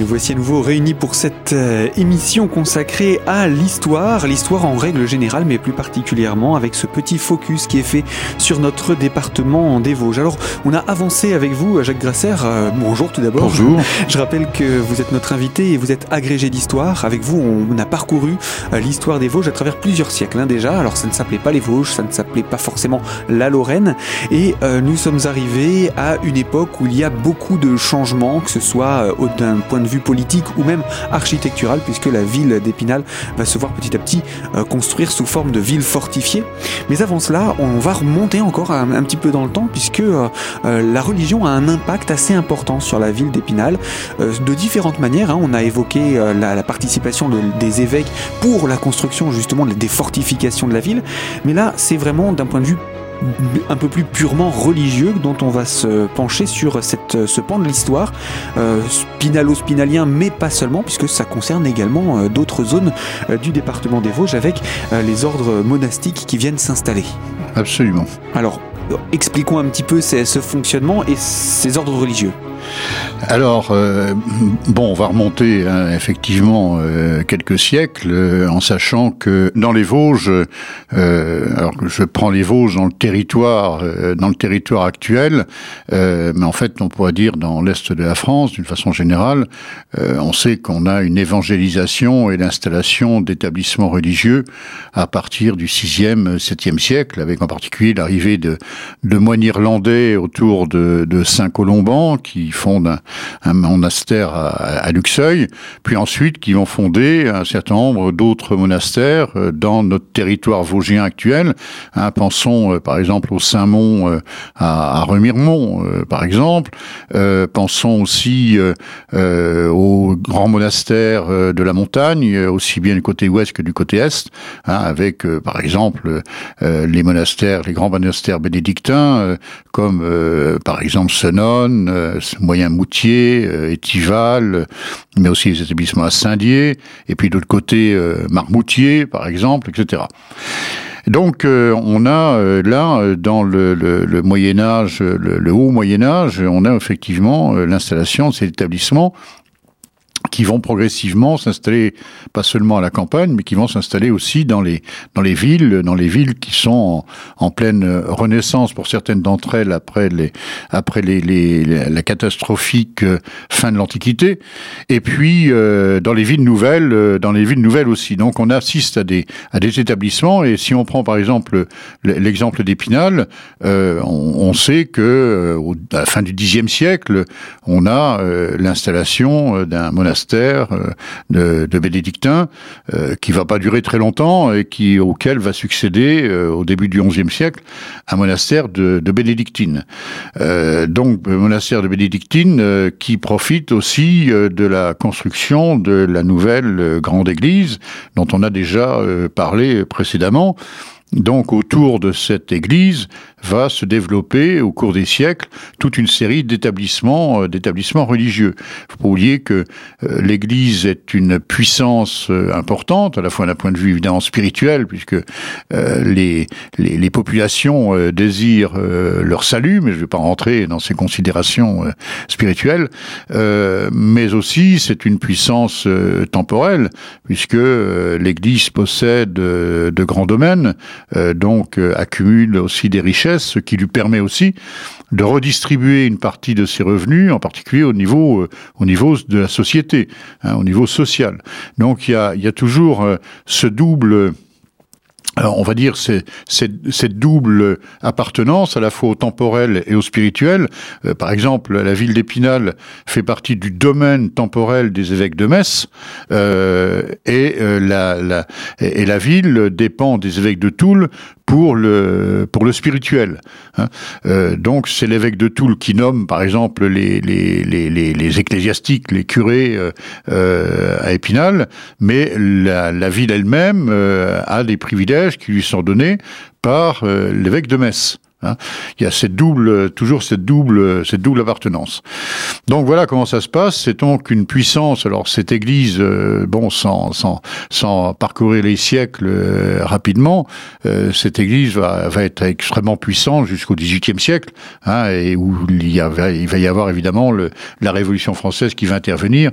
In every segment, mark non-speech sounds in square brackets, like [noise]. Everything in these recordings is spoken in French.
voici à nouveau réunis pour cette euh, émission consacrée à l'histoire, l'histoire en règle générale, mais plus particulièrement avec ce petit focus qui est fait sur notre département des Vosges. Alors, on a avancé avec vous, Jacques Grasser. Euh, bonjour tout d'abord. Bonjour. [laughs] Je rappelle que vous êtes notre invité et vous êtes agrégé d'histoire. Avec vous, on a parcouru euh, l'histoire des Vosges à travers plusieurs siècles hein, déjà. Alors, ça ne s'appelait pas les Vosges, ça ne s'appelait pas forcément la Lorraine. Et nous sommes arrivés à une époque où il y a beaucoup de changements, que ce soit d'un point de vue politique ou même architectural, puisque la ville d'Épinal va se voir petit à petit euh, construire sous forme de ville fortifiée. Mais avant cela, on va remonter encore un, petit peu dans le temps, puisque euh, euh, la religion a un impact assez important sur la ville d'Épinal, de différentes manières. Hein. On a évoqué la, participation des évêques pour la construction justement des fortifications de la ville, mais là, c'est vraiment d'un point de vue un peu plus purement religieux dont on va se pencher sur cette, ce pan de l'histoire, euh, spinalo-spinalien, mais pas seulement, puisque ça concerne également euh, d'autres zones euh, du département des Vosges avec les ordres monastiques qui viennent s'installer. Absolument. Alors, expliquons un petit peu ce fonctionnement et ces ordres religieux. Alors, euh, bon, on va remonter hein, effectivement euh, quelques siècles euh, en sachant que dans les Vosges, alors que je prends les Vosges dans le territoire, dans le territoire actuel, mais en fait, on pourrait dire dans l'est de la France, d'une façon générale, on sait qu'on a une évangélisation et l'installation d'établissements religieux à partir du 6e, 7e siècle, avec en particulier l'arrivée de, de moines irlandais autour de, de Saint-Colomban qui fondent un, monastère à, Luxeuil, puis ensuite qui vont fonder un certain nombre d'autres monastères euh, dans notre territoire vosgien actuel. Hein, pensons euh, par exemple au Saint-Mont euh, à, Remiremont, par exemple. pensons aussi au grand monastère de la montagne, aussi bien du côté ouest que du côté est, hein, avec par exemple les monastères, les grands monastères bénédictins, comme par exemple Senon, Moyen Moutier, euh, Étival, mais aussi les établissements à Saint-Dié, et puis d'autre côté euh, Marmoutier, par exemple, etc. Donc euh, on a là dans le, Moyen Âge, le, haut Moyen Âge, on a effectivement l'installation de ces établissements qui vont progressivement s'installer pas seulement à la campagne, mais qui vont s'installer aussi dans les dans les villes, dans les villes qui sont en, pleine renaissance. Pour certaines d'entre elles après les après les, les, la catastrophique euh, fin de l'Antiquité, et puis euh, dans les villes nouvelles, euh, dans les villes nouvelles aussi. Donc on assiste à des à des établissements, et si on prend par exemple l'exemple d'Épinal, euh, on, on, sait que à la fin du Xe siècle, on a l'installation d'un monastère euh, de, bénédictins euh, qui va pas durer très longtemps et qui auquel va succéder euh, au début du XIe siècle un monastère de, de bénédictines. donc monastère de bénédictines qui profite aussi de la construction de la nouvelle grande église dont on a déjà parlé précédemment. Donc autour de cette église va se développer au cours des siècles toute une série d'établissements, euh, d'établissements religieux. Il faut pas oublier que euh, l'Église est une puissance euh, importante, à la fois d'un point de vue évidemment spirituel, puisque les, les, les, populations désirent leur salut, mais je ne vais pas rentrer dans ces considérations spirituelles, mais aussi c'est une puissance temporelle, puisque l'Église possède de grands domaines, donc accumule aussi des richesses ce qui lui permet aussi de redistribuer une partie de ses revenus, en particulier au niveau, euh, au niveau de la société, hein, au niveau social. Donc il y a, y a toujours euh, ce double alors on va dire cette double appartenance à la fois au temporel et au spirituel. Euh, par exemple, la ville d'Épinal fait partie du domaine temporel des évêques de Metz euh, euh, et la ville dépend des évêques de Toul pour le pour le spirituel. Hein. Euh, donc c'est l'évêque de Toul qui nomme par exemple les les, les, les, les ecclésiastiques, les curés à Épinal, mais la, la ville elle-même a des privilèges qui lui sont donnés par euh, l'évêque de Metz. Hein. Il y a cette double, toujours cette double, cette double appartenance. Donc voilà comment ça se passe. C'est donc une puissance. Alors cette Église, euh, bon, sans, sans, sans parcourir les siècles euh, rapidement, cette Église va, va être extrêmement puissante jusqu'au XVIIIe siècle, hein, et où il, y a, il va y avoir évidemment le, la Révolution française qui va intervenir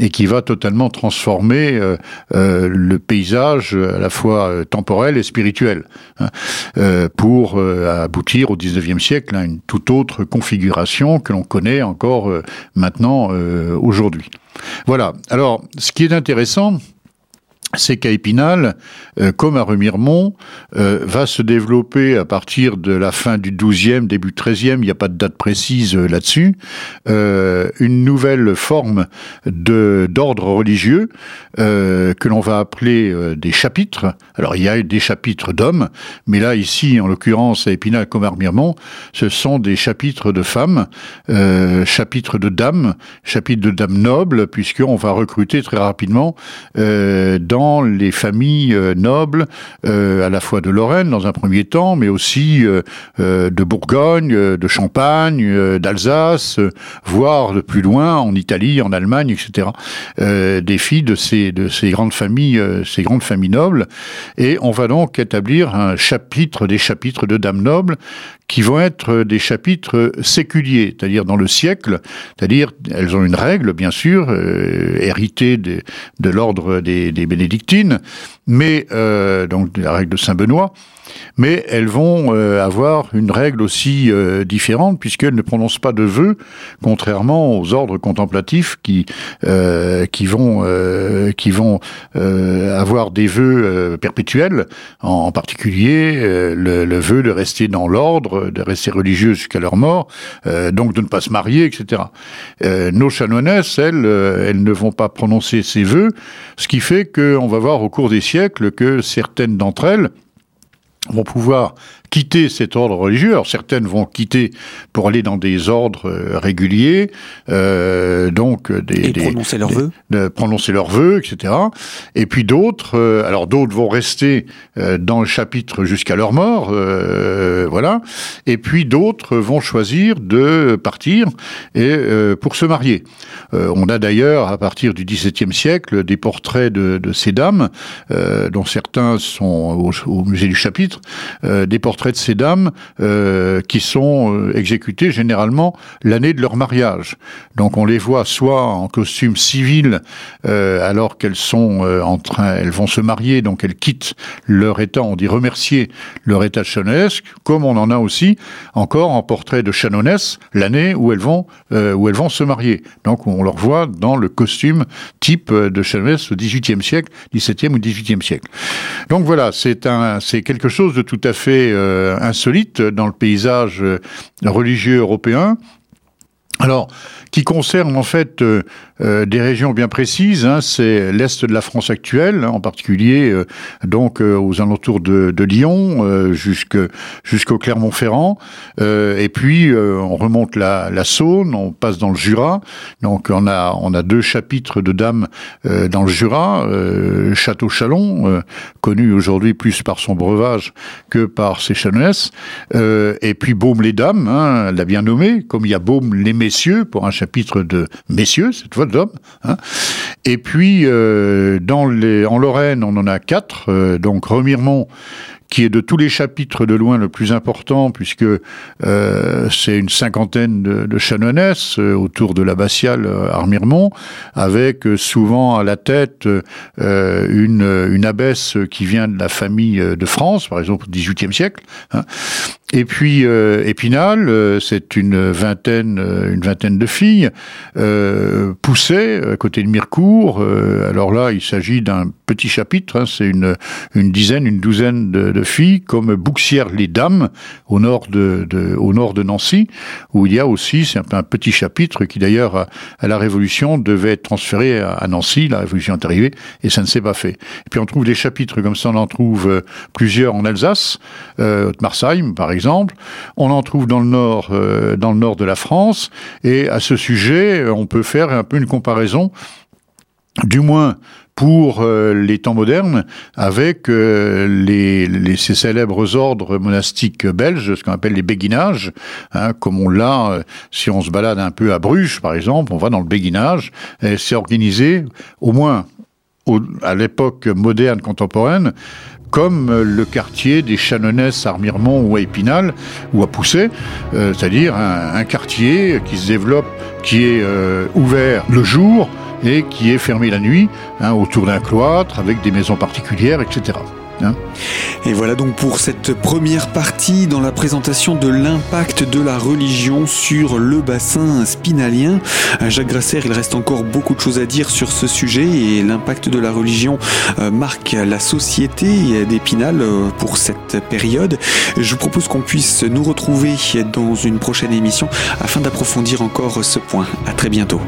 et qui va totalement transformer euh, euh, le paysage à la fois euh, temporel et spirituel, hein, pour aboutir au XIXe siècle à une toute autre configuration que l'on connaît encore maintenant aujourd'hui. Voilà. Alors, ce qui est intéressant, c'est qu'à Épinal, euh, comme à Remiremont, euh, va se développer à partir de la fin du XIIe, début XIIIe, il n'y a pas de date précise euh, là-dessus, une nouvelle forme d'ordre religieux que l'on va appeler des chapitres. Alors il y a des chapitres d'hommes, mais là ici, en l'occurrence à Épinal comme à Remiremont, ce sont des chapitres de femmes, chapitres de dames, chapitres de dames nobles, puisqu'on va recruter très rapidement dans les familles euh, nobles, euh, à la fois de Lorraine dans un premier temps, mais aussi euh, de Bourgogne, de Champagne, d'Alsace, voire de plus loin en Italie, en Allemagne, etc. des filles de ces de ces grandes familles, ces grandes familles nobles, et on va donc établir un chapitre des chapitres de dames nobles qui vont être des chapitres séculiers, c'est-à-dire dans le siècle, c'est-à-dire elles ont une règle, bien sûr, héritée de, de l'ordre des, des bénédictines, mais euh, donc la règle de Saint-Benoît, mais elles vont euh, avoir une règle aussi euh, différente puisqu'elles ne prononcent pas de vœux, contrairement aux ordres contemplatifs qui qui vont qui vont avoir des vœux perpétuels, en, particulier le, vœu de rester dans l'ordre, de rester religieux jusqu'à leur mort, donc de ne pas se marier, etc. nos chanoinesses, elles, elles ne vont pas prononcer ces vœux, ce qui fait qu'on va voir au cours des siècles que certaines d'entre elles vont pouvoir quitter cet ordre religieux. Alors certaines vont quitter pour aller dans des ordres euh, réguliers, euh, donc des, et prononcer leurs vœux, de prononcer leurs vœux, etc. Et puis d'autres, euh, alors d'autres vont rester euh, dans le chapitre jusqu'à leur mort, euh, voilà. Et puis d'autres vont choisir de partir et pour se marier. on a d'ailleurs à partir du XVIIe siècle des portraits de, de ces dames, dont certains sont au, au musée du chapitre, des portraits de ces dames euh, qui sont euh, exécutées généralement l'année de leur mariage. Donc on les voit soit en costume civil euh, alors qu'elles sont en train, elles vont se marier, donc elles quittent leur état, on dit remercier leur état chanonesque, comme on en a aussi encore en portrait de chanonesse l'année où elles vont où elles vont se marier. Donc on leur voit dans le costume type de chanonesse au XVIIIe siècle, XVIIe ou XVIIIe siècle. Donc voilà, c'est un c'est quelque chose de tout à fait euh, insolite dans le paysage euh, religieux européen. Alors, qui concerne en fait euh, euh, des régions bien précises. Hein, c'est l'est de la France actuelle, hein, en particulier euh, donc aux alentours de, Lyon jusque jusqu'au Clermont-Ferrand. et puis on remonte la, Saône, on passe dans le Jura. Donc on a on deux chapitres de dames dans le Jura, Château Chalon, connu aujourd'hui plus par son breuvage que par ses chanoinesses. et puis Baume les dames, hein, l'a bien nommé, comme il y a Baume les messieurs pour un chapitre de messieurs, cette fois d'hommes. Hein. Et puis, euh, dans les, en Lorraine, on en a quatre. Euh, donc, Remiremont, qui est de tous les chapitres de loin le plus important, puisque euh, c'est une cinquantaine de, de chanoinesses euh, autour de l'abbatiale euh, Armiremont, avec euh, souvent à la tête une, abbesse qui vient de la famille de France, par exemple au XVIIIe siècle. Hein. Et puis Épinal, c'est une vingtaine, une vingtaine de filles poussées à côté de Mirecourt. alors là, il s'agit d'un petit chapitre, hein, c'est une dizaine, une douzaine de, de filles comme Bouxières-les-Dames au nord de, au nord de Nancy, où il y a aussi c'est un, un, petit chapitre qui d'ailleurs à, la Révolution devait être transféré à, à, Nancy. La Révolution est arrivée et ça ne s'est pas fait. Et puis on trouve des chapitres comme ça, on en trouve euh, plusieurs en Alsace, euh, Marsheim par exemple. On en trouve dans le nord, euh, dans le nord de la France. Et à ce sujet, on peut faire un peu une comparaison du moins pour euh, les temps modernes avec euh, les, les, ces célèbres ordres monastiques belges, ce qu'on appelle les béguinages, hein, comme on l'a, euh, si on se balade un peu à Bruges par exemple, on va dans le béguinage, c'est organisé au moins à l'époque moderne contemporaine comme le quartier des Chanonesses à Armiremont ou à Épinal ou à Pousset, c'est-à-dire un, un, quartier qui se développe, qui est ouvert le jour, et qui est fermé la nuit hein, autour d'un cloître avec des maisons particulières, etc. Hein. Et voilà donc pour cette première partie dans la présentation de l'impact de la religion sur le bassin spinalien. Jacques Grasser, il reste encore beaucoup de choses à dire sur ce sujet et l'impact de la religion euh, marque la société d'Épinal euh, pour cette période. Je vous propose qu'on puisse nous retrouver dans une prochaine émission afin d'approfondir encore ce point. À très bientôt.